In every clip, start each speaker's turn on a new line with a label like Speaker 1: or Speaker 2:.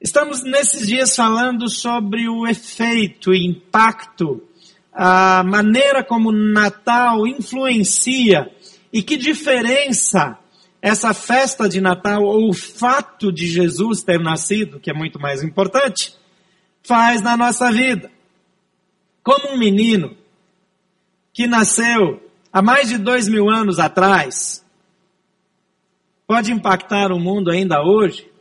Speaker 1: Estamos nesses dias falando sobre o efeito, o impacto, a maneira como Natal influencia e que diferença essa festa de Natal ou o fato de Jesus ter nascido, que é muito mais importante, faz na nossa vida. Como um menino que nasceu há mais de dois mil anos atrás, pode impactar o mundo ainda hoje?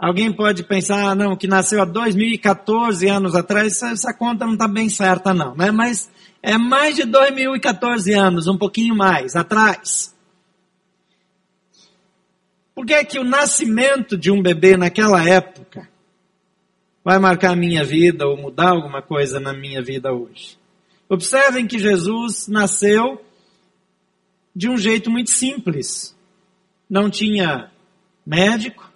Speaker 1: Alguém pode pensar, ah, não, que nasceu há 2014 anos atrás, essa, essa conta não está bem certa não, né? Mas é mais de 2014 anos, um pouquinho mais atrás. Por que é que o nascimento de um bebê naquela época vai marcar a minha vida ou mudar alguma coisa na minha vida hoje? Observem que Jesus nasceu de um jeito muito simples. Não tinha médico,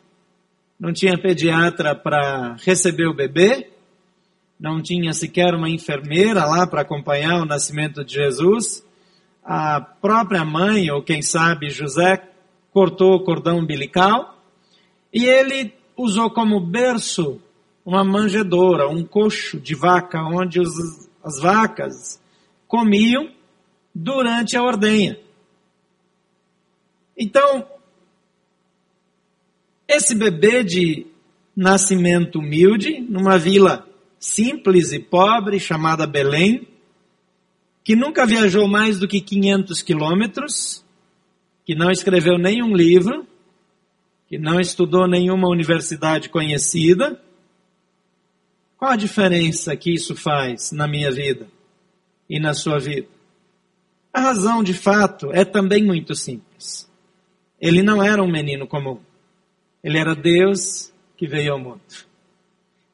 Speaker 1: não tinha pediatra para receber o bebê, não tinha sequer uma enfermeira lá para acompanhar o nascimento de Jesus. A própria mãe, ou quem sabe José, cortou o cordão umbilical e ele usou como berço uma manjedoura, um coxo de vaca, onde os, as vacas comiam durante a ordenha. Então, esse bebê de nascimento humilde, numa vila simples e pobre chamada Belém, que nunca viajou mais do que 500 quilômetros, que não escreveu nenhum livro, que não estudou nenhuma universidade conhecida. Qual a diferença que isso faz na minha vida e na sua vida? A razão, de fato, é também muito simples. Ele não era um menino comum. Ele era Deus que veio ao mundo.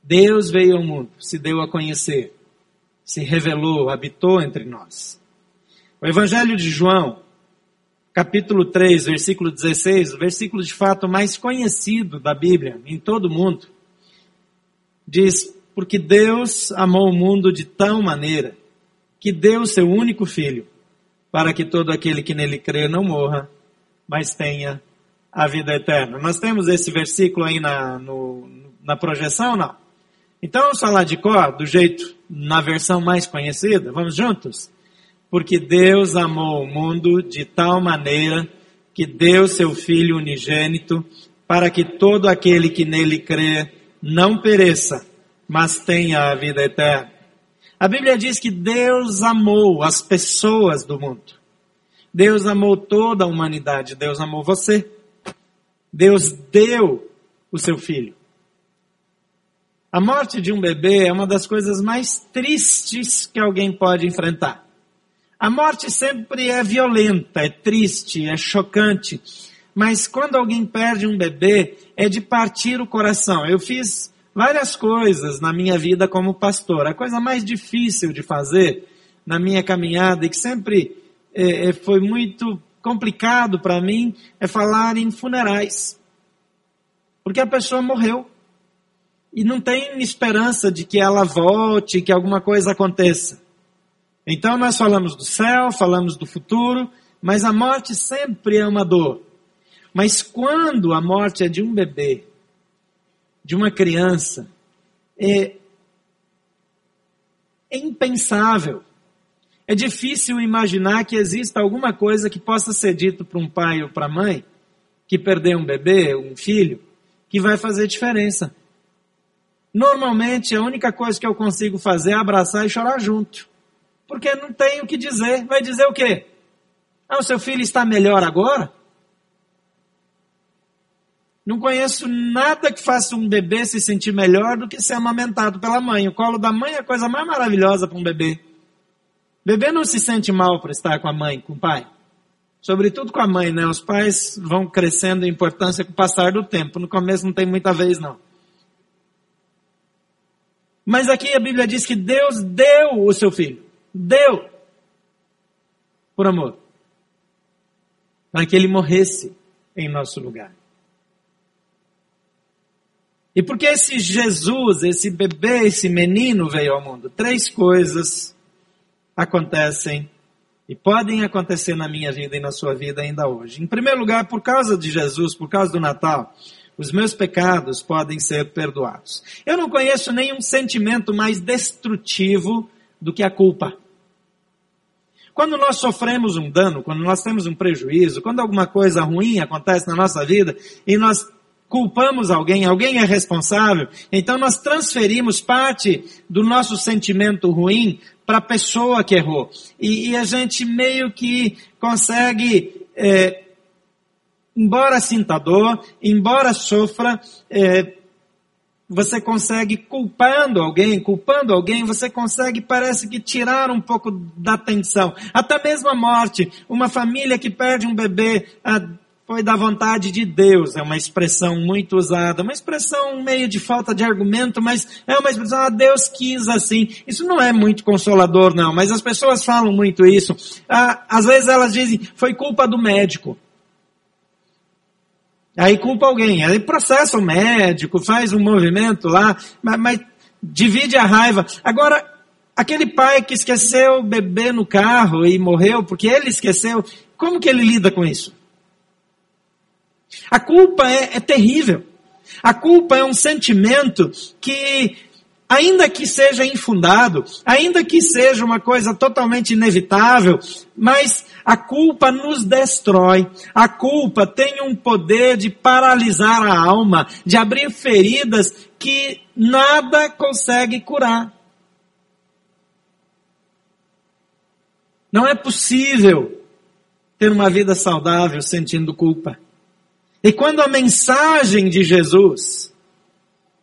Speaker 1: Deus veio ao mundo, se deu a conhecer, se revelou, habitou entre nós. O Evangelho de João, capítulo 3, versículo 16, o versículo de fato mais conhecido da Bíblia em todo o mundo, diz: Porque Deus amou o mundo de tal maneira que deu seu único filho, para que todo aquele que nele crê não morra, mas tenha a vida eterna. Nós temos esse versículo aí na, no, na projeção, não? Então vamos falar de cor, do jeito, na versão mais conhecida? Vamos juntos? Porque Deus amou o mundo de tal maneira que deu seu Filho unigênito para que todo aquele que nele crê não pereça, mas tenha a vida eterna. A Bíblia diz que Deus amou as pessoas do mundo. Deus amou toda a humanidade. Deus amou você. Deus deu o seu filho. A morte de um bebê é uma das coisas mais tristes que alguém pode enfrentar. A morte sempre é violenta, é triste, é chocante. Mas quando alguém perde um bebê, é de partir o coração. Eu fiz várias coisas na minha vida como pastor. A coisa mais difícil de fazer na minha caminhada e que sempre é, foi muito complicado para mim é falar em funerais. Porque a pessoa morreu. E não tem esperança de que ela volte, que alguma coisa aconteça. Então nós falamos do céu, falamos do futuro, mas a morte sempre é uma dor. Mas quando a morte é de um bebê, de uma criança, é, é impensável. É difícil imaginar que exista alguma coisa que possa ser dito para um pai ou para a mãe que perdeu um bebê, um filho, que vai fazer diferença. Normalmente a única coisa que eu consigo fazer é abraçar e chorar junto. Porque não tem o que dizer. Vai dizer o quê? Ah, o seu filho está melhor agora? Não conheço nada que faça um bebê se sentir melhor do que ser amamentado pela mãe. O colo da mãe é a coisa mais maravilhosa para um bebê. Bebê não se sente mal para estar com a mãe, com o pai. Sobretudo com a mãe, né? Os pais vão crescendo em importância com o passar do tempo. No começo não tem muita vez, não. Mas aqui a Bíblia diz que Deus deu o seu filho. Deu. Por amor. Para que ele morresse em nosso lugar. E porque esse Jesus, esse bebê, esse menino veio ao mundo? Três coisas acontecem e podem acontecer na minha vida e na sua vida ainda hoje. Em primeiro lugar, por causa de Jesus, por causa do Natal, os meus pecados podem ser perdoados. Eu não conheço nenhum sentimento mais destrutivo do que a culpa. Quando nós sofremos um dano, quando nós temos um prejuízo, quando alguma coisa ruim acontece na nossa vida e nós culpamos alguém, alguém é responsável, então nós transferimos parte do nosso sentimento ruim para a pessoa que errou. E, e, a gente meio que consegue, é, embora sinta dor, embora sofra, é, você consegue, culpando alguém, culpando alguém, você consegue, parece que tirar um pouco da atenção. Até mesmo a morte. Uma família que perde um bebê ah, foi da vontade de Deus. É uma expressão muito usada, uma expressão meio de falta de argumento, mas é uma expressão, ah, Deus quis assim. Isso não é muito consolador, não, mas as pessoas falam muito isso. Ah, às vezes elas dizem, foi culpa do médico. Aí culpa alguém, aí processa o médico, faz um movimento lá, mas, mas divide a raiva. Agora, aquele pai que esqueceu o bebê no carro e morreu porque ele esqueceu, como que ele lida com isso? A culpa é, é terrível. A culpa é um sentimento que ainda que seja infundado, ainda que seja uma coisa totalmente inevitável, mas a culpa nos destrói. A culpa tem um poder de paralisar a alma, de abrir feridas que nada consegue curar. Não é possível ter uma vida saudável sentindo culpa. E quando a mensagem de Jesus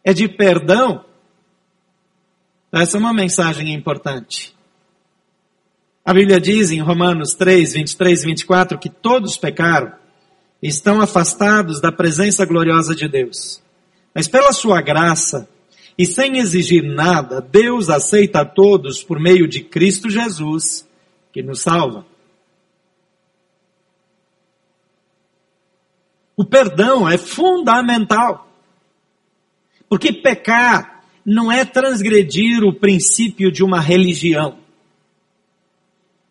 Speaker 1: é de perdão, essa é uma mensagem importante. A Bíblia diz em Romanos 3, 23 e 24 que todos pecaram e estão afastados da presença gloriosa de Deus. Mas pela sua graça e sem exigir nada, Deus aceita a todos por meio de Cristo Jesus, que nos salva. O perdão é fundamental. Porque pecar não é transgredir o princípio de uma religião.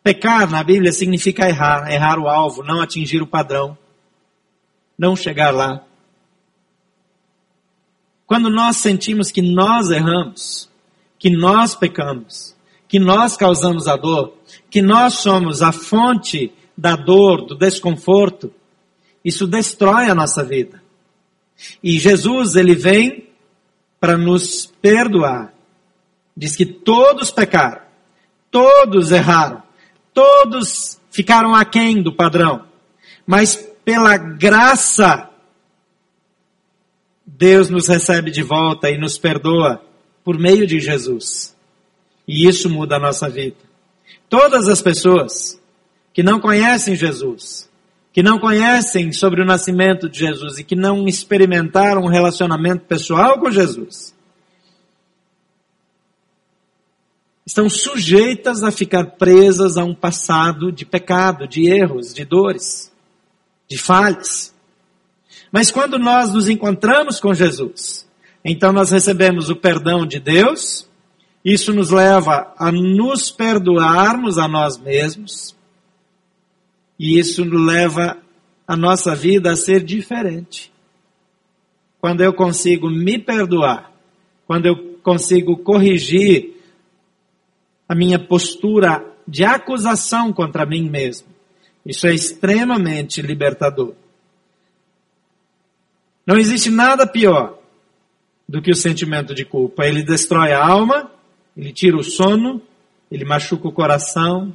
Speaker 1: Pecar na Bíblia significa errar, errar o alvo, não atingir o padrão, não chegar lá. Quando nós sentimos que nós erramos, que nós pecamos, que nós causamos a dor, que nós somos a fonte da dor, do desconforto, isso destrói a nossa vida. E Jesus, ele vem para nos perdoar. Diz que todos pecaram, todos erraram, todos ficaram aquém do padrão, mas pela graça, Deus nos recebe de volta e nos perdoa por meio de Jesus. E isso muda a nossa vida. Todas as pessoas que não conhecem Jesus, que não conhecem sobre o nascimento de Jesus e que não experimentaram um relacionamento pessoal com Jesus, estão sujeitas a ficar presas a um passado de pecado, de erros, de dores, de falhas. Mas quando nós nos encontramos com Jesus, então nós recebemos o perdão de Deus, isso nos leva a nos perdoarmos a nós mesmos, e isso leva a nossa vida a ser diferente. Quando eu consigo me perdoar, quando eu consigo corrigir a minha postura de acusação contra mim mesmo, isso é extremamente libertador. Não existe nada pior do que o sentimento de culpa. Ele destrói a alma, ele tira o sono, ele machuca o coração,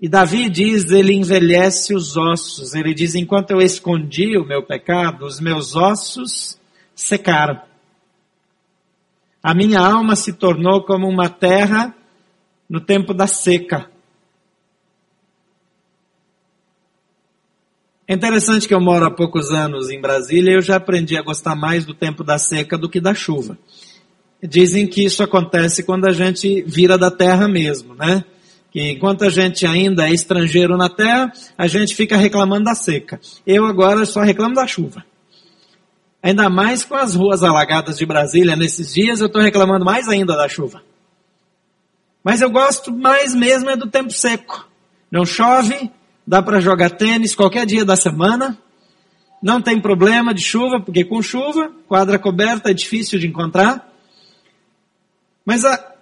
Speaker 1: e Davi diz, ele envelhece os ossos. Ele diz, enquanto eu escondi o meu pecado, os meus ossos secaram. A minha alma se tornou como uma terra no tempo da seca. É interessante que eu moro há poucos anos em Brasília e eu já aprendi a gostar mais do tempo da seca do que da chuva. Dizem que isso acontece quando a gente vira da terra mesmo, né? Que enquanto a gente ainda é estrangeiro na terra, a gente fica reclamando da seca. Eu agora só reclamo da chuva. Ainda mais com as ruas alagadas de Brasília nesses dias, eu estou reclamando mais ainda da chuva. Mas eu gosto mais mesmo é do tempo seco. Não chove, dá para jogar tênis qualquer dia da semana. não tem problema de chuva, porque com chuva, quadra coberta é difícil de encontrar. Mas a,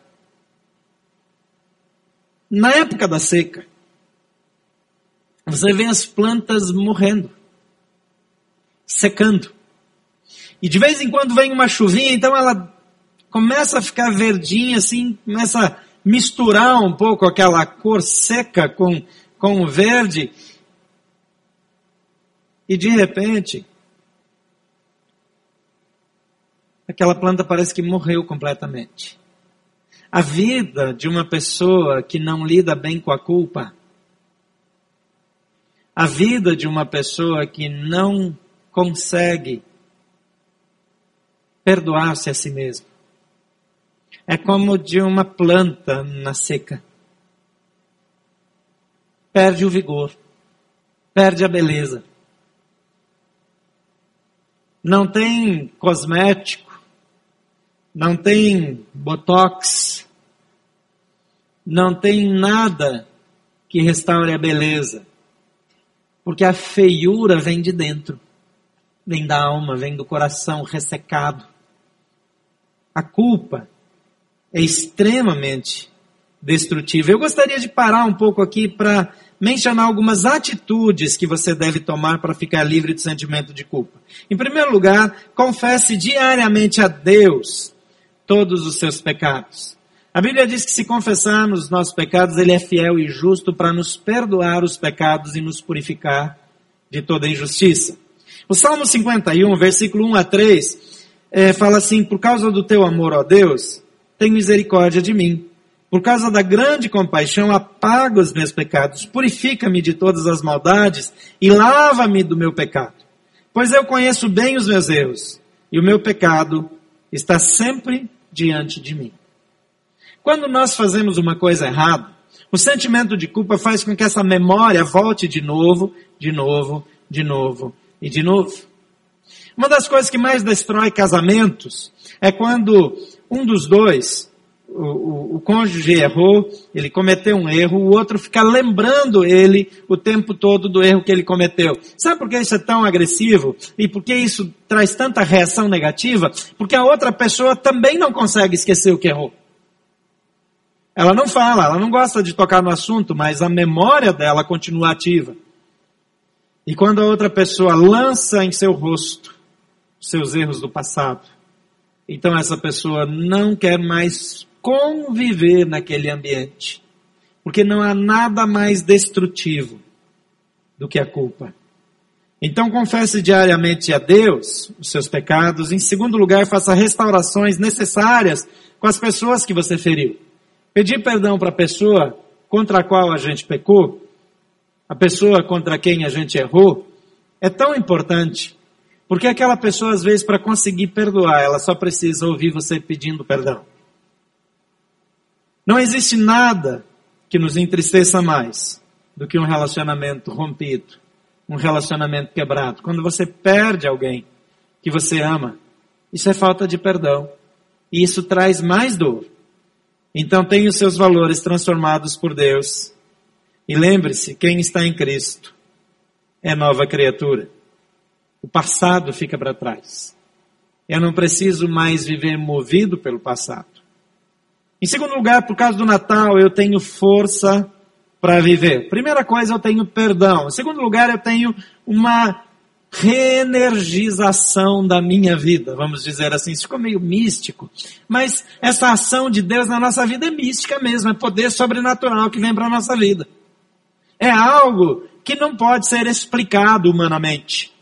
Speaker 1: na época da seca, você vê as plantas morrendo, secando. E de vez em quando vem uma chuvinha, então ela começa a ficar verdinha, assim, começa a misturar um pouco aquela cor seca com, com o verde. E de repente, aquela planta parece que morreu completamente. A vida de uma pessoa que não lida bem com a culpa, a vida de uma pessoa que não consegue perdoar-se a si mesmo, é como de uma planta na seca. Perde o vigor, perde a beleza. Não tem cosmético, não tem botox, não tem nada que restaure a beleza. Porque a feiura vem de dentro, vem da alma, vem do coração ressecado. A culpa é extremamente destrutiva. Eu gostaria de parar um pouco aqui para mencionar algumas atitudes que você deve tomar para ficar livre do sentimento de culpa. Em primeiro lugar, confesse diariamente a Deus todos os seus pecados. A Bíblia diz que se confessarmos os nossos pecados, Ele é fiel e justo para nos perdoar os pecados e nos purificar de toda injustiça. O Salmo 51, versículo 1 a 3, é, fala assim, por causa do teu amor, ó Deus, tem misericórdia de mim. Por causa da grande compaixão, apaga os meus pecados, purifica-me de todas as maldades e lava-me do meu pecado. Pois eu conheço bem os meus erros, e o meu pecado está sempre diante de mim. Quando nós fazemos uma coisa errada, o sentimento de culpa faz com que essa memória volte de novo, de novo, de novo e de novo. Uma das coisas que mais destrói casamentos é quando um dos dois, o, o, cônjuge errou, ele cometeu um erro, o outro fica lembrando ele o tempo todo do erro que ele cometeu. Sabe por que isso é tão agressivo? E por que isso traz tanta reação negativa? Porque a outra pessoa também não consegue esquecer o que errou. Ela não fala, ela não gosta de tocar no assunto, mas a memória dela continua ativa. E quando a outra pessoa lança em seu rosto seus erros do passado, então essa pessoa não quer mais conviver naquele ambiente. Porque não há nada mais destrutivo do que a culpa. Então confesse diariamente a Deus os seus pecados. Em segundo lugar, faça restaurações necessárias com as pessoas que você feriu. Pedir perdão para a pessoa contra a qual a gente pecou, a pessoa contra quem a gente errou, é tão importante. Porque aquela pessoa, às vezes, para conseguir perdoar, ela só precisa ouvir você pedindo perdão. Não existe nada que nos entristeça mais do que um relacionamento rompido, um relacionamento quebrado. Quando você perde alguém que você ama, isso é falta de perdão. E isso traz mais dor. Então tenha os seus valores transformados por Deus. E lembre-se, quem está em Cristo é nova criatura. O passado fica para trás. Eu não preciso mais viver movido pelo passado. Em segundo lugar, por causa do Natal, eu tenho força para viver. Primeira coisa, eu tenho perdão. Em segundo lugar, eu tenho uma reenergização da minha vida, vamos dizer assim. Isso ficou meio místico. Mas essa ação de Deus na nossa vida é mística mesmo, é poder sobrenatural que vem para a nossa vida. É algo que não pode ser explicado humanamente.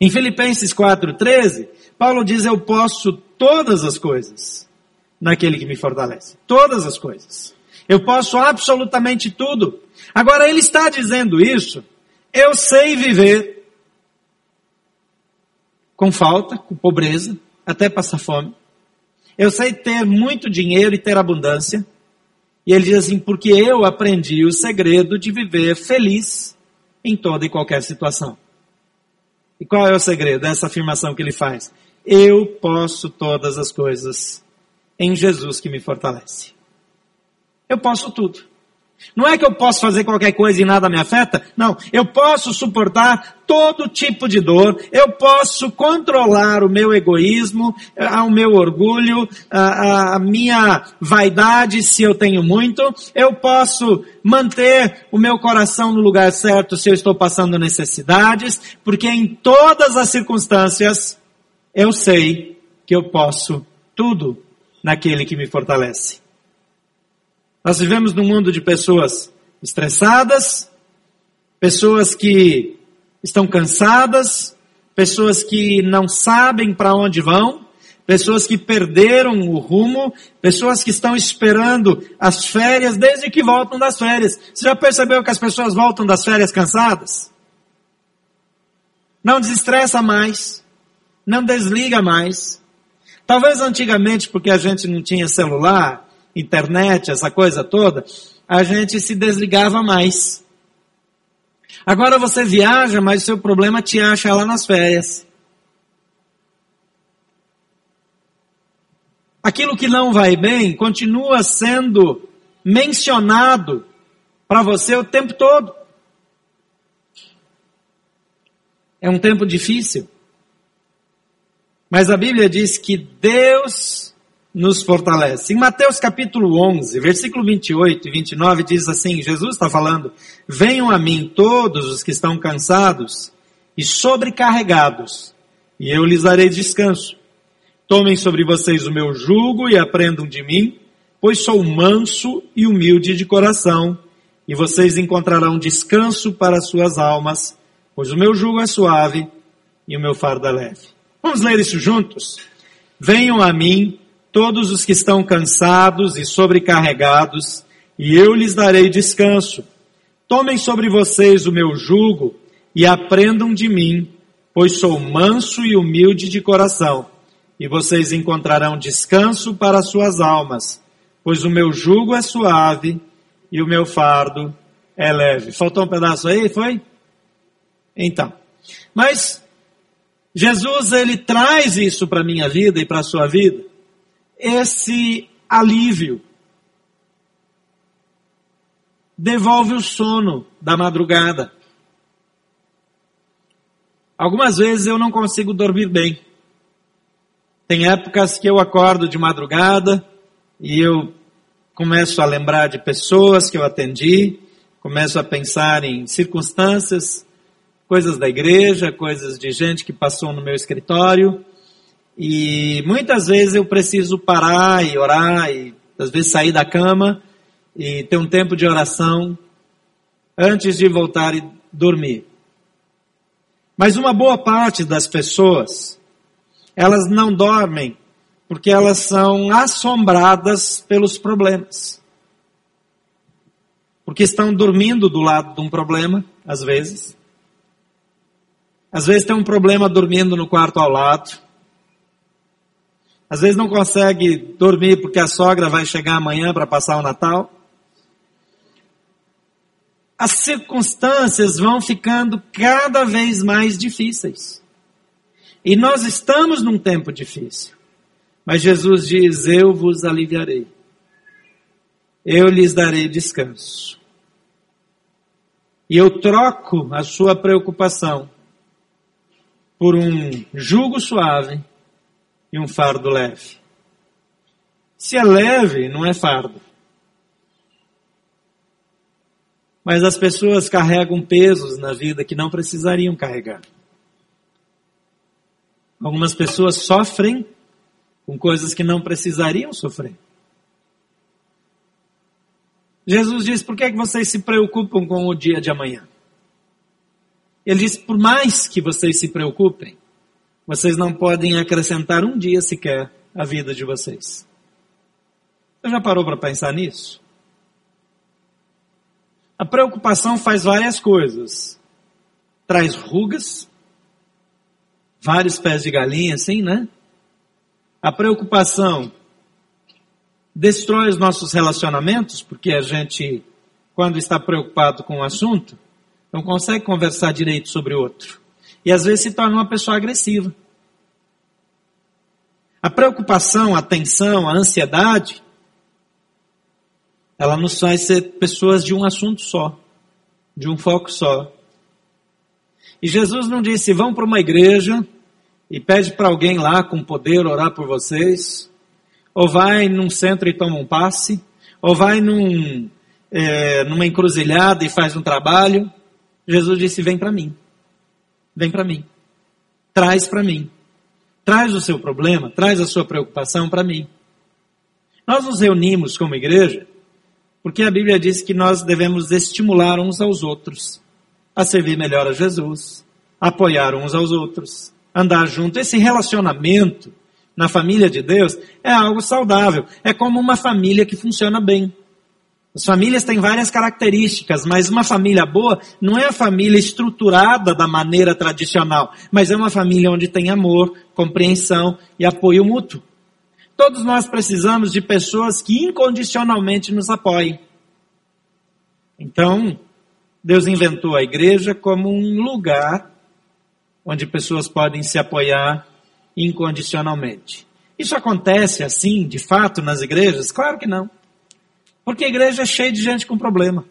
Speaker 1: Em Filipenses 4,13, Paulo diz: Eu posso todas as coisas naquele que me fortalece. Todas as coisas. Eu posso absolutamente tudo. Agora, ele está dizendo isso eu sei viver com falta, com pobreza, até passar fome. Eu sei ter muito dinheiro e ter abundância. E ele diz assim, porque eu aprendi o segredo de viver feliz em toda e qualquer situação. E qual é o segredo dessa afirmação que ele faz? Eu posso todas as coisas em Jesus que me fortalece. Eu posso tudo. Não é que eu posso fazer qualquer coisa e nada me afeta. Não, eu posso suportar todo tipo de dor. Eu posso controlar o meu egoísmo, eh, o meu orgulho, a, a minha vaidade, se eu tenho muito. Eu posso manter o meu coração no lugar certo se eu estou passando necessidades, porque em todas as circunstâncias eu sei que eu posso tudo naquele que me fortalece. Nós vivemos num mundo de pessoas estressadas, pessoas que estão cansadas, pessoas que não sabem para onde vão, pessoas que perderam o rumo, pessoas que estão esperando as férias desde que voltam das férias. Você já percebeu que as pessoas voltam das férias cansadas? Não desestressa mais, não desliga mais. Talvez antigamente, porque a gente não tinha celular, internet, essa coisa toda, a gente se desligava mais. Agora você viaja, mas o seu problema te acha lá nas férias. Aquilo que não vai bem continua sendo mencionado para você o tempo todo. É um tempo difícil. Mas a Bíblia diz que Deus nos fortalece. Em Mateus capítulo 11, versículo 28 e 29 diz assim, Jesus está falando, venham a mim todos os que estão cansados e sobrecarregados, e eu lhes darei descanso. Tomem sobre vocês o meu jugo e aprendam de mim, pois sou manso e humilde de coração, e vocês encontrarão descanso para suas almas, pois o meu jugo é suave e o meu fardo é leve. Vamos ler isso juntos? Venham a mim todos os que estão cansados e sobrecarregados, e eu lhes darei descanso. Tomem sobre vocês o meu jugo e aprendam de mim, pois sou manso e humilde de coração, e vocês encontrarão descanso para suas almas, pois o meu jugo é suave e o meu fardo é leve. Faltou um pedaço aí, foi? Então, mas Jesus ele traz isso para minha vida e para a sua vida esse alívio. Devolve o sono da madrugada. Algumas vezes eu não consigo dormir bem. Tem épocas que eu acordo de madrugada e eu começo a lembrar de pessoas que eu atendi, começo a pensar em circunstâncias, coisas da igreja, coisas de gente que passou no meu escritório, e muitas vezes eu preciso parar e orar, e às vezes sair da cama e ter um tempo de oração antes de voltar e dormir. Mas uma boa parte das pessoas, elas não dormem porque elas são assombradas pelos problemas. Porque estão dormindo do lado de um problema, às vezes. Às vezes tem um problema dormindo no quarto ao lado. Às vezes não consegue dormir porque a sogra vai chegar amanhã para passar o Natal. As circunstâncias vão ficando cada vez mais difíceis. E nós estamos num tempo difícil. Mas Jesus diz: Eu vos aliviarei. Eu lhes darei descanso. E eu troco a sua preocupação por um jugo suave e um fardo leve. Se é leve, não é fardo. Mas as pessoas carregam pesos na vida que não precisariam carregar. Algumas pessoas sofrem com coisas que não precisariam sofrer. Jesus diz: por que, é que vocês se preocupam com o dia de amanhã? Ele diz: por mais que vocês se preocupem, vocês não podem acrescentar um dia sequer à vida de vocês. Você já parou para pensar nisso? A preocupação faz várias coisas. Traz rugas, vários pés de galinha, assim, né? A preocupação destrói os nossos relacionamentos, porque a gente, quando está preocupado com o assunto, não consegue conversar direito sobre o outro e às vezes se torna uma pessoa agressiva. A preocupação, a tensão, a ansiedade Ela nos faz ser pessoas de um assunto só, de um foco só. E Jesus não disse, vão para uma igreja e pede para alguém lá com poder orar por vocês, ou vai num centro e toma um passe, ou vai num, é, numa encruzilhada e faz um trabalho. Jesus disse, vem para mim. Vem para mim. Traz para mim. Traz o seu problema, traz a sua preocupação para mim. Nós nos reunimos como igreja porque a Bíblia diz que nós devemos estimular uns aos outros a servir melhor a Jesus, apoiar uns aos outros, andar junto. Esse relacionamento na família de Deus é algo saudável. É como uma família que funciona bem. As famílias têm várias características, mas uma família boa não é a família estruturada da maneira tradicional, mas é uma família onde tem amor, compreensão e apoio mútuo. Todos nós precisamos de pessoas que incondicionalmente nos apoiem. Então, Deus inventou a igreja como um lugar onde pessoas podem se apoiar incondicionalmente. Isso acontece assim, de fato, nas igrejas? Claro que não. Porque a igreja é cheia de gente com problema.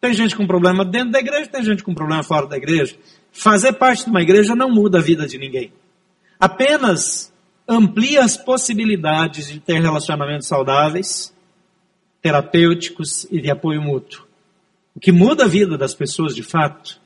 Speaker 1: Tem gente com problema dentro da igreja, tem gente com problema fora da igreja. Fazer parte de uma igreja não muda a vida de ninguém. Apenas amplia as possibilidades de ter relacionamentos saudáveis, terapêuticos e de apoio mútuo. O que muda a vida das pessoas de fato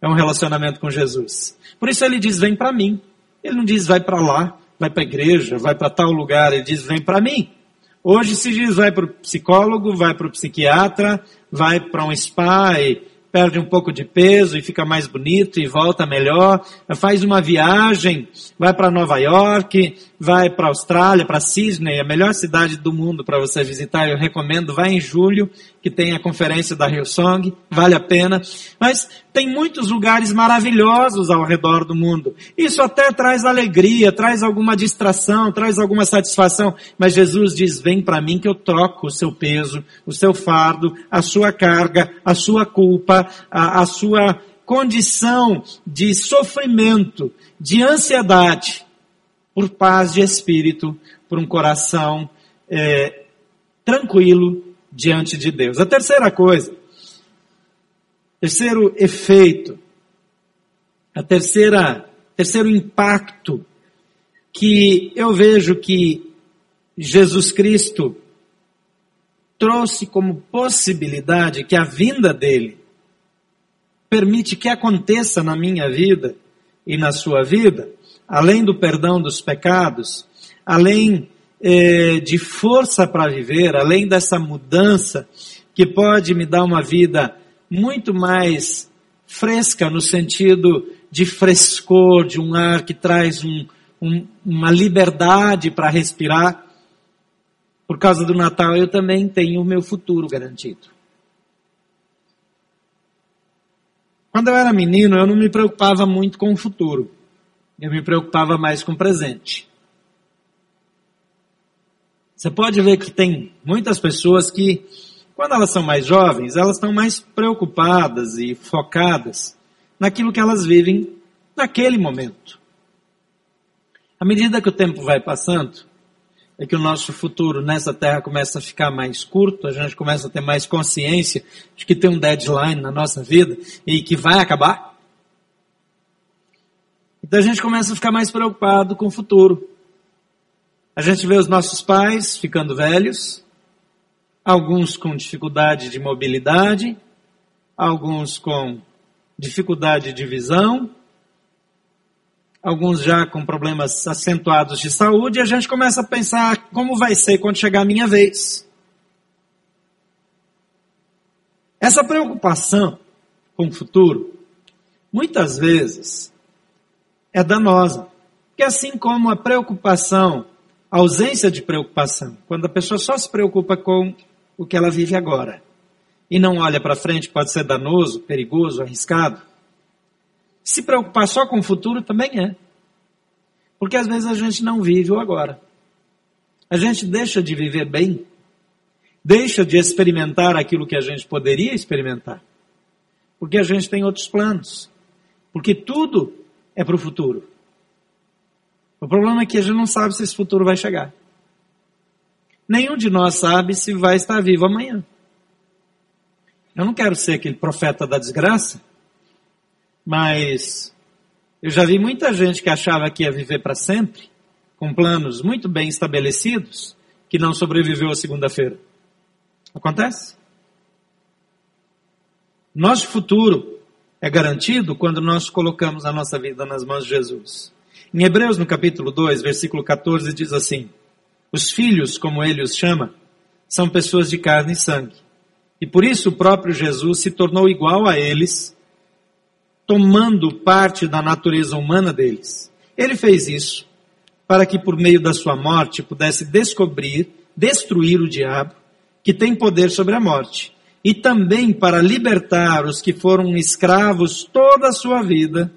Speaker 1: é um relacionamento com Jesus. Por isso ele diz: vem para mim. Ele não diz vai para lá, vai para a igreja, vai para tal lugar. Ele diz: vem para mim. Hoje se diz vai para o psicólogo, vai para o psiquiatra, vai para um spa e perde um pouco de peso e fica mais bonito e volta melhor, faz uma viagem, vai para Nova York, vai para Austrália, para Sydney, a melhor cidade do mundo para você visitar, eu recomendo, vai em julho, que tem a conferência da Hillsong, vale a pena. Mas tem muitos lugares maravilhosos ao redor do mundo. Isso até traz alegria, traz alguma distração, traz alguma satisfação. Mas Jesus diz: vem para mim que eu troco o seu peso, o seu fardo, a sua carga, a sua culpa, a, a sua condição de sofrimento, de ansiedade, por paz de espírito, por um coração é, tranquilo diante de Deus. A terceira coisa, terceiro efeito, a terceira, terceiro impacto que eu vejo que Jesus Cristo trouxe como possibilidade que a vinda dele permite que aconteça na minha vida e na sua vida, além do perdão dos pecados, além é, de força para viver, além dessa mudança que pode me dar uma vida muito mais fresca no sentido de frescor, de um ar que traz um, um, uma liberdade para respirar. Por causa do Natal, eu também tenho o meu futuro garantido. Quando eu era menino, eu não me preocupava muito com o futuro. Eu me preocupava mais com o presente. Você pode ver que tem muitas pessoas que, quando elas são mais jovens, elas estão mais preocupadas e focadas naquilo que elas vivem naquele momento. À medida que o tempo vai passando, é que o nosso futuro nessa terra começa a ficar mais curto, a gente começa a ter mais consciência de que tem um deadline na nossa vida e que vai acabar. Então a gente começa a ficar mais preocupado com o futuro. A gente vê os nossos pais ficando velhos, alguns com dificuldade de mobilidade, alguns com dificuldade de visão, alguns já com problemas acentuados de saúde, e a gente começa a pensar como vai ser quando chegar a minha vez. Essa preocupação com o futuro, muitas vezes, é danosa. Porque assim como a preocupação a ausência de preocupação, quando a pessoa só se preocupa com o que ela vive agora e não olha para frente, pode ser danoso, perigoso, arriscado. Se preocupar só com o futuro também é. Porque às vezes a gente não vive o agora. A gente deixa de viver bem, deixa de experimentar aquilo que a gente poderia experimentar. Porque a gente tem outros planos. Porque tudo é para o futuro. O problema é que a gente não sabe se esse futuro vai chegar. Nenhum de nós sabe se vai estar vivo amanhã. Eu não quero ser aquele profeta da desgraça, mas eu já vi muita gente que achava que ia viver para sempre, com planos muito bem estabelecidos, que não sobreviveu à segunda-feira. Acontece? Nosso futuro é garantido quando nós colocamos a nossa vida nas mãos de Jesus. Em Hebreus, no capítulo 2, versículo 14, diz assim: Os filhos, como ele os chama, são pessoas de carne e sangue. E por isso o próprio Jesus se tornou igual a eles, tomando parte da natureza humana deles. Ele fez isso para que por meio da sua morte pudesse descobrir, destruir o diabo, que tem poder sobre a morte, e também para libertar os que foram escravos toda a sua vida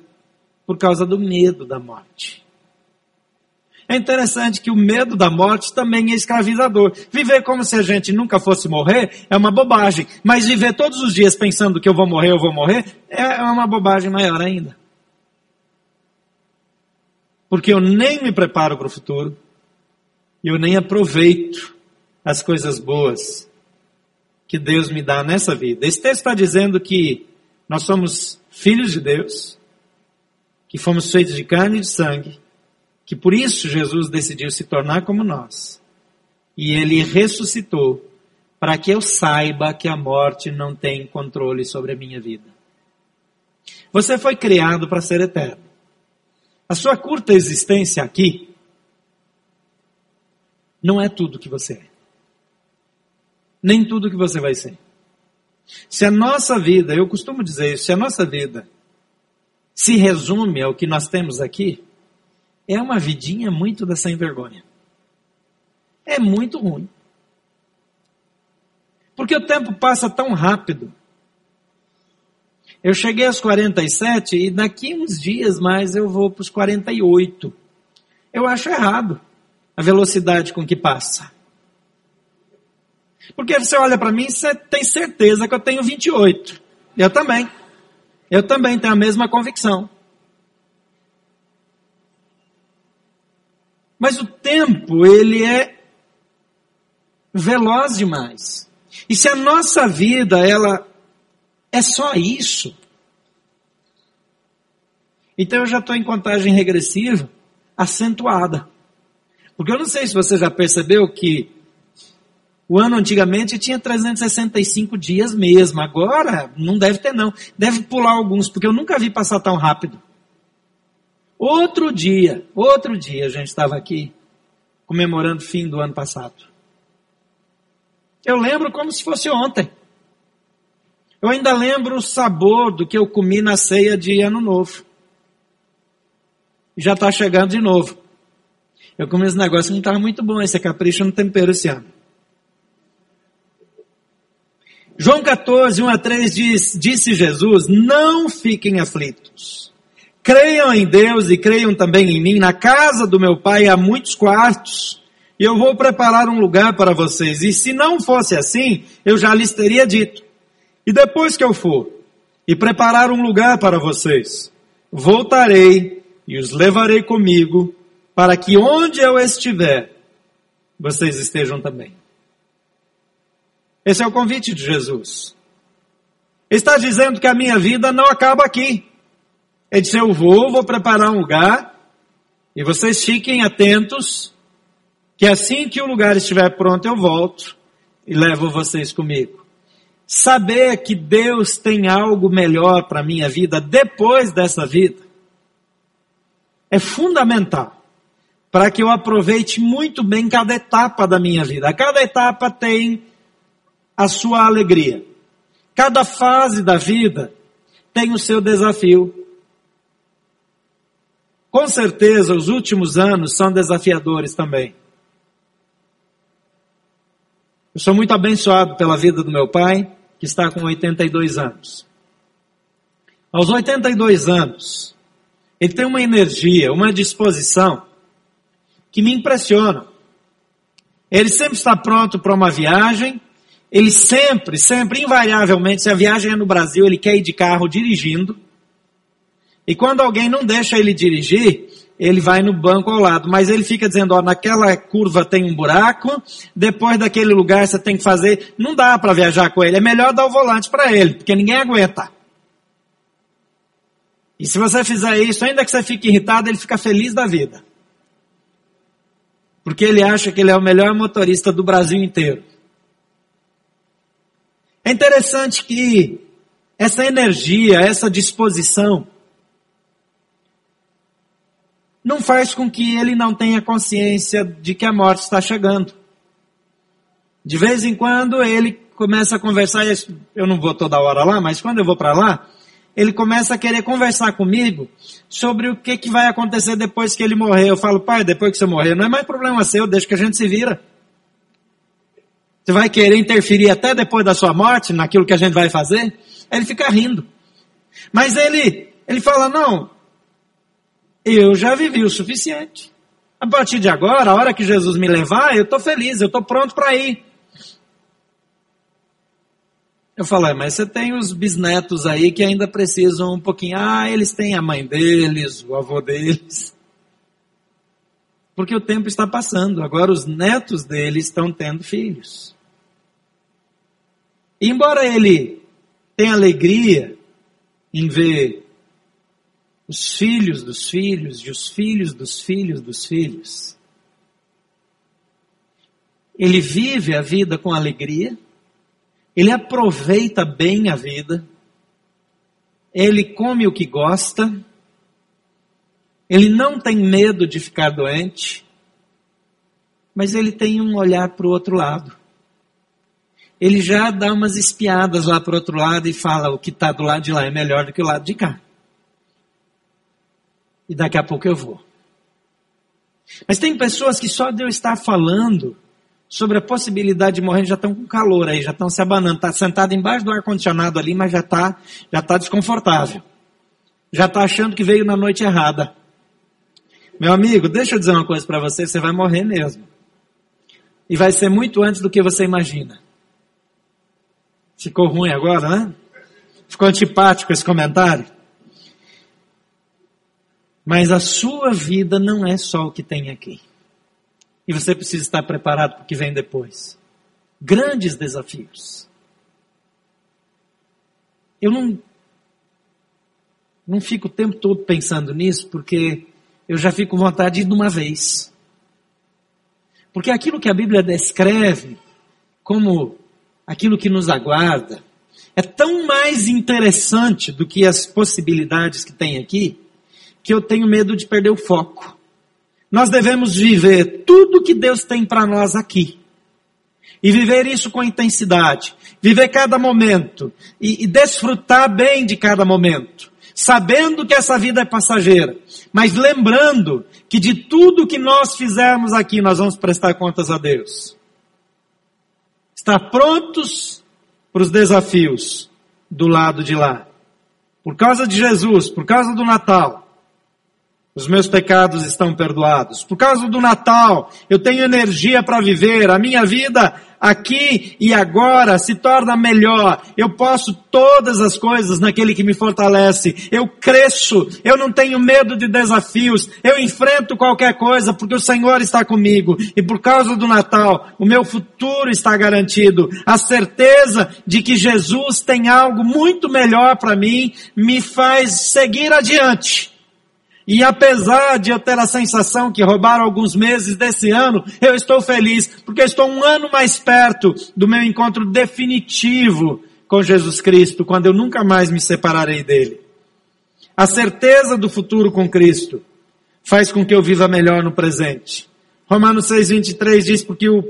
Speaker 1: por causa do medo da morte. É interessante que o medo da morte também é escravizador. Viver como se a gente nunca fosse morrer é uma bobagem, mas viver todos os dias pensando que eu vou morrer, eu vou morrer, é uma bobagem maior ainda. Porque eu nem me preparo para o futuro, eu nem aproveito as coisas boas que Deus me dá nessa vida. Esse texto está dizendo que nós somos filhos de Deus, que fomos feitos de carne e de sangue, que por isso Jesus decidiu se tornar como nós. E ele ressuscitou para que eu saiba que a morte não tem controle sobre a minha vida. Você foi criado para ser eterno. A sua curta existência aqui não é tudo que você é nem tudo que você vai ser. Se a nossa vida, eu costumo dizer isso, se a nossa vida se resume ao que nós temos aqui, é uma vidinha muito da sem vergonha. É muito ruim. Porque o tempo passa tão rápido. Eu cheguei aos 47 e daqui uns dias mais eu vou para os 48. Eu acho errado a velocidade com que passa. Porque você olha para mim e você tem certeza que eu tenho 28. Eu também. Eu também tenho a mesma convicção. Mas o tempo, ele é veloz demais. E se a nossa vida, ela é só isso, então eu já estou em contagem regressiva acentuada. Porque eu não sei se você já percebeu que o ano antigamente tinha 365 dias mesmo. Agora não deve ter não. Deve pular alguns, porque eu nunca vi passar tão rápido. Outro dia, outro dia a gente estava aqui comemorando o fim do ano passado. Eu lembro como se fosse ontem. Eu ainda lembro o sabor do que eu comi na ceia de ano novo. Já está chegando de novo. Eu comi esse negócio que não estava muito bom, esse capricho no tempero esse ano. João 14, 1 a 3 diz, disse Jesus, não fiquem aflitos. Creiam em Deus e creiam também em mim. Na casa do meu pai há muitos quartos. E eu vou preparar um lugar para vocês. E se não fosse assim, eu já lhes teria dito. E depois que eu for e preparar um lugar para vocês, voltarei e os levarei comigo, para que onde eu estiver, vocês estejam também. Esse é o convite de Jesus. Está dizendo que a minha vida não acaba aqui. Ele disse: Eu vou, vou preparar um lugar, e vocês fiquem atentos, que assim que o lugar estiver pronto, eu volto e levo vocês comigo. Saber que Deus tem algo melhor para a minha vida depois dessa vida é fundamental para que eu aproveite muito bem cada etapa da minha vida. Cada etapa tem a sua alegria. Cada fase da vida tem o seu desafio. Com certeza, os últimos anos são desafiadores também. Eu sou muito abençoado pela vida do meu pai, que está com 82 anos. Aos 82 anos, ele tem uma energia, uma disposição que me impressiona. Ele sempre está pronto para uma viagem, ele sempre, sempre, invariavelmente, se a viagem é no Brasil, ele quer ir de carro dirigindo. E quando alguém não deixa ele dirigir, ele vai no banco ao lado, mas ele fica dizendo, ó, naquela curva tem um buraco, depois daquele lugar você tem que fazer, não dá para viajar com ele, é melhor dar o volante para ele, porque ninguém aguenta. E se você fizer isso, ainda que você fique irritado, ele fica feliz da vida. Porque ele acha que ele é o melhor motorista do Brasil inteiro. É interessante que essa energia, essa disposição, não faz com que ele não tenha consciência de que a morte está chegando. De vez em quando ele começa a conversar, eu não vou toda hora lá, mas quando eu vou para lá, ele começa a querer conversar comigo sobre o que, que vai acontecer depois que ele morrer. Eu falo, pai, depois que você morrer, não é mais problema seu, deixa que a gente se vira. Você vai querer interferir até depois da sua morte naquilo que a gente vai fazer? Ele fica rindo. Mas ele, ele fala, não, eu já vivi o suficiente. A partir de agora, a hora que Jesus me levar, eu estou feliz, eu estou pronto para ir. Eu falei, mas você tem os bisnetos aí que ainda precisam um pouquinho. Ah, eles têm a mãe deles, o avô deles. Porque o tempo está passando. Agora os netos deles estão tendo filhos. Embora ele tenha alegria em ver os filhos dos filhos e os filhos dos filhos dos filhos. Ele vive a vida com alegria, ele aproveita bem a vida, ele come o que gosta, ele não tem medo de ficar doente, mas ele tem um olhar para o outro lado. Ele já dá umas espiadas lá para o outro lado e fala: o que está do lado de lá é melhor do que o lado de cá e daqui a pouco eu vou. Mas tem pessoas que só de eu estar falando sobre a possibilidade de morrer já estão com calor aí, já estão se abanando, está sentado embaixo do ar-condicionado ali, mas já está já tá desconfortável. Já está achando que veio na noite errada. Meu amigo, deixa eu dizer uma coisa para você, você vai morrer mesmo. E vai ser muito antes do que você imagina. Ficou ruim agora, né? Ficou antipático esse comentário? Mas a sua vida não é só o que tem aqui. E você precisa estar preparado para o que vem depois. Grandes desafios. Eu não, não fico o tempo todo pensando nisso, porque eu já fico com vontade de ir de uma vez. Porque aquilo que a Bíblia descreve como aquilo que nos aguarda é tão mais interessante do que as possibilidades que tem aqui, que eu tenho medo de perder o foco. Nós devemos viver tudo que Deus tem para nós aqui. E viver isso com intensidade. Viver cada momento. E, e desfrutar bem de cada momento. Sabendo que essa vida é passageira. Mas lembrando que de tudo que nós fizermos aqui, nós vamos prestar contas a Deus. Estar prontos para os desafios do lado de lá. Por causa de Jesus, por causa do Natal os meus pecados estão perdoados. Por causa do Natal, eu tenho energia para viver. A minha vida aqui e agora se torna melhor. Eu posso todas as coisas naquele que me fortalece. Eu cresço. Eu não tenho medo de desafios. Eu enfrento qualquer coisa porque o Senhor está comigo. E por causa do Natal, o meu futuro está garantido. A certeza de que Jesus tem algo muito melhor para mim me faz seguir adiante e apesar de eu ter a sensação que roubaram alguns meses desse ano, eu estou feliz, porque estou um ano mais perto do meu encontro definitivo com Jesus Cristo, quando eu nunca mais me separarei dele. A certeza do futuro com Cristo faz com que eu viva melhor no presente. Romanos 6,23 diz, porque o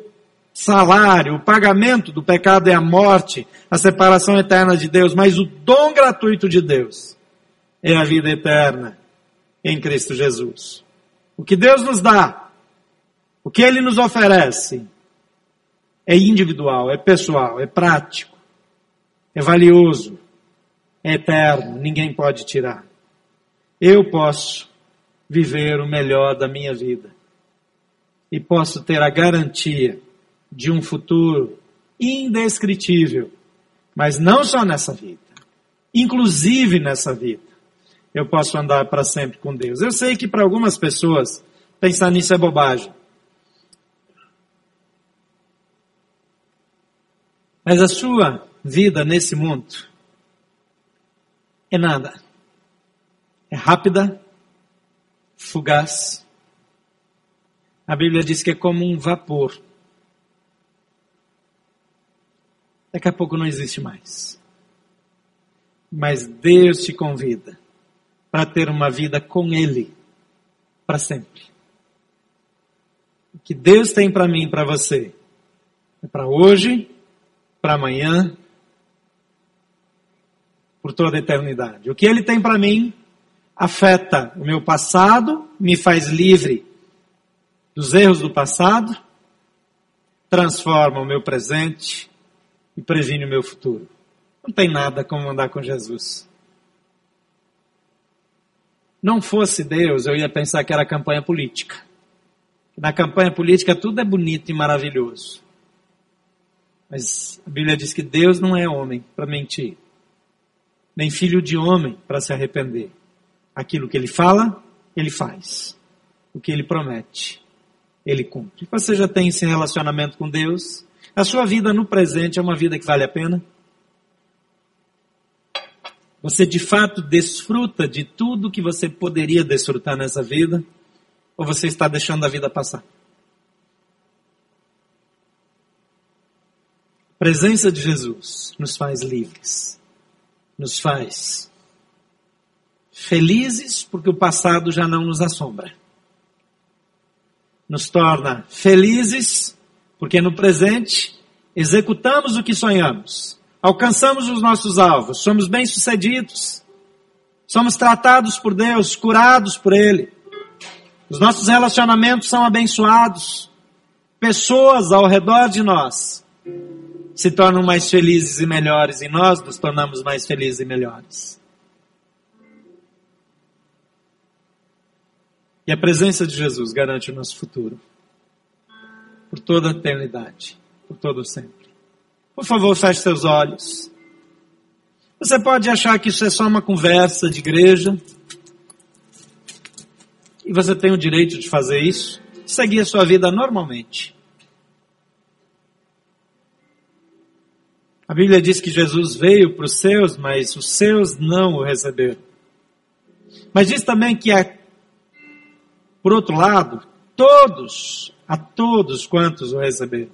Speaker 1: salário, o pagamento do pecado é a morte, a separação eterna de Deus, mas o dom gratuito de Deus é a vida eterna em Cristo Jesus. O que Deus nos dá, o que Ele nos oferece, é individual, é pessoal, é prático, é valioso, é eterno, ninguém pode tirar. Eu posso viver o melhor da minha vida e posso ter a garantia de um futuro indescritível, mas não só nessa vida, inclusive nessa vida eu posso andar para sempre com Deus. Eu sei que para algumas pessoas pensar nisso é bobagem. Mas a sua vida nesse mundo é nada. É rápida, fugaz. A Bíblia diz que é como um vapor. Daqui a pouco não existe mais. Mas Deus te convida para ter uma vida com Ele para sempre. O que Deus tem para mim e para você é para hoje, para amanhã, por toda a eternidade. O que Ele tem para mim afeta o meu passado, me faz livre dos erros do passado, transforma o meu presente e previne o meu futuro. Não tem nada como andar com Jesus não fosse Deus, eu ia pensar que era campanha política. Na campanha política tudo é bonito e maravilhoso. Mas a Bíblia diz que Deus não é homem para mentir, nem filho de homem para se arrepender. Aquilo que ele fala, ele faz. O que ele promete, ele cumpre. Você já tem esse relacionamento com Deus? A sua vida no presente é uma vida que vale a pena? Você de fato desfruta de tudo que você poderia desfrutar nessa vida? Ou você está deixando a vida passar? A presença de Jesus nos faz livres, nos faz felizes porque o passado já não nos assombra. Nos torna felizes porque no presente executamos o que sonhamos alcançamos os nossos alvos, somos bem-sucedidos, somos tratados por Deus, curados por Ele. Os nossos relacionamentos são abençoados. Pessoas ao redor de nós se tornam mais felizes e melhores e nós nos tornamos mais felizes e melhores. E a presença de Jesus garante o nosso futuro por toda a eternidade, por todo o sempre. Por favor, feche seus olhos. Você pode achar que isso é só uma conversa de igreja. E você tem o direito de fazer isso. Seguir a sua vida normalmente. A Bíblia diz que Jesus veio para os seus, mas os seus não o receberam. Mas diz também que, a, por outro lado, todos, a todos quantos o receberam,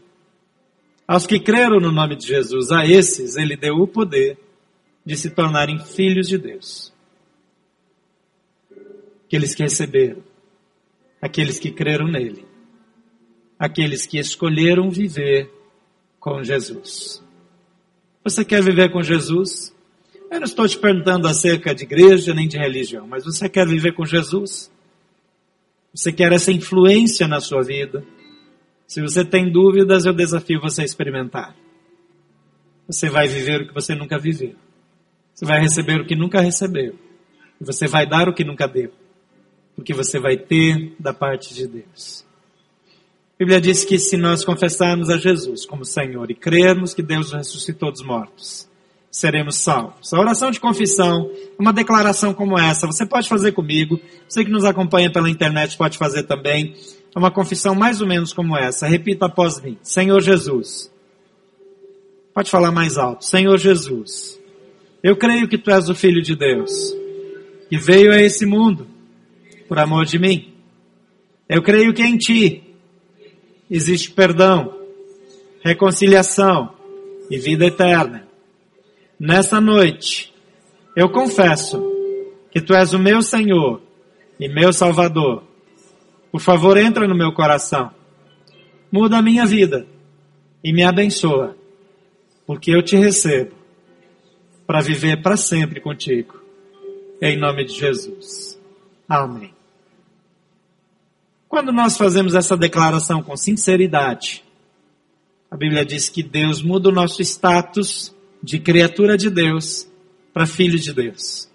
Speaker 1: aos que creram no nome de Jesus, a esses ele deu o poder de se tornarem filhos de Deus. Aqueles que receberam, aqueles que creram nele, aqueles que escolheram viver com Jesus. Você quer viver com Jesus? Eu não estou te perguntando acerca de igreja nem de religião, mas você quer viver com Jesus? Você quer essa influência na sua vida? Se você tem dúvidas, eu desafio você a experimentar. Você vai viver o que você nunca viveu. Você vai receber o que nunca recebeu. E você vai dar o que nunca deu. Porque você vai ter da parte de Deus. A Bíblia diz que se nós confessarmos a Jesus como Senhor e crermos que Deus ressuscitou dos mortos, seremos salvos. A oração de confissão é uma declaração como essa. Você pode fazer comigo. Você que nos acompanha pela internet pode fazer também. É uma confissão mais ou menos como essa. Repita após mim. Senhor Jesus. Pode falar mais alto. Senhor Jesus. Eu creio que tu és o Filho de Deus, que veio a esse mundo por amor de mim. Eu creio que em ti existe perdão, reconciliação e vida eterna. Nessa noite, eu confesso que tu és o meu Senhor e meu Salvador por favor, entra no meu coração. Muda a minha vida e me abençoa, porque eu te recebo para viver para sempre contigo. Em nome de Jesus. Amém. Quando nós fazemos essa declaração com sinceridade, a Bíblia diz que Deus muda o nosso status de criatura de Deus para filho de Deus.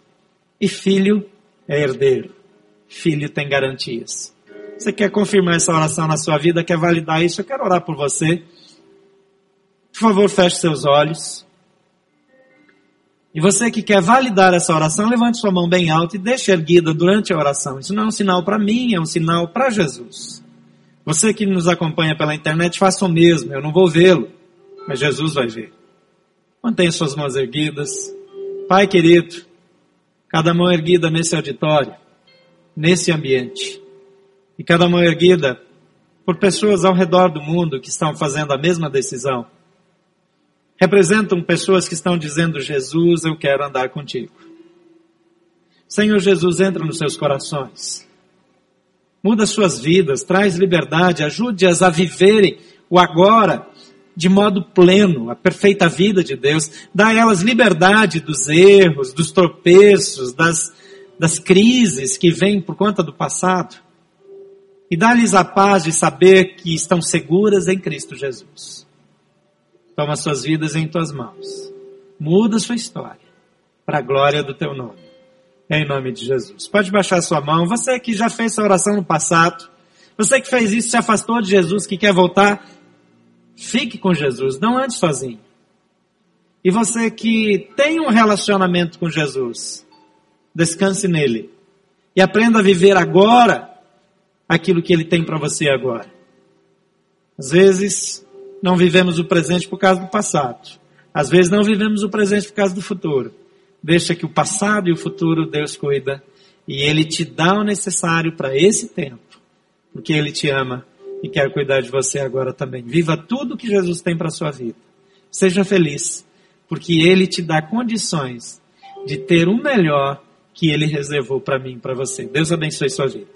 Speaker 1: E filho é herdeiro. Filho tem garantias. Você quer confirmar essa oração na sua vida, quer validar isso? Eu quero orar por você. Por favor, feche seus olhos. E você que quer validar essa oração, levante sua mão bem alta e deixe erguida durante a oração. Isso não é um sinal para mim, é um sinal para Jesus. Você que nos acompanha pela internet, faça o mesmo. Eu não vou vê-lo, mas Jesus vai ver. Mantenha suas mãos erguidas. Pai querido, cada mão erguida nesse auditório, nesse ambiente, e cada mão erguida por pessoas ao redor do mundo que estão fazendo a mesma decisão. Representam pessoas que estão dizendo: Jesus, eu quero andar contigo. Senhor Jesus, entra nos seus corações. Muda suas vidas, traz liberdade, ajude-as a viverem o agora de modo pleno, a perfeita vida de Deus. Dá a elas liberdade dos erros, dos tropeços, das, das crises que vêm por conta do passado. E dá-lhes a paz de saber que estão seguras em Cristo Jesus. Toma suas vidas em tuas mãos. Muda sua história para a glória do teu nome. Em nome de Jesus. Pode baixar sua mão. Você que já fez essa oração no passado, você que fez isso, se afastou de Jesus, que quer voltar, fique com Jesus, não ande sozinho. E você que tem um relacionamento com Jesus, descanse nele. E aprenda a viver agora aquilo que ele tem para você agora. Às vezes, não vivemos o presente por causa do passado. Às vezes, não vivemos o presente por causa do futuro. Deixa que o passado e o futuro Deus cuida e Ele te dá o necessário para esse tempo, porque Ele te ama e quer cuidar de você agora também. Viva tudo que Jesus tem para sua vida. Seja feliz, porque Ele te dá condições de ter o melhor que Ele reservou para mim para você. Deus abençoe sua vida.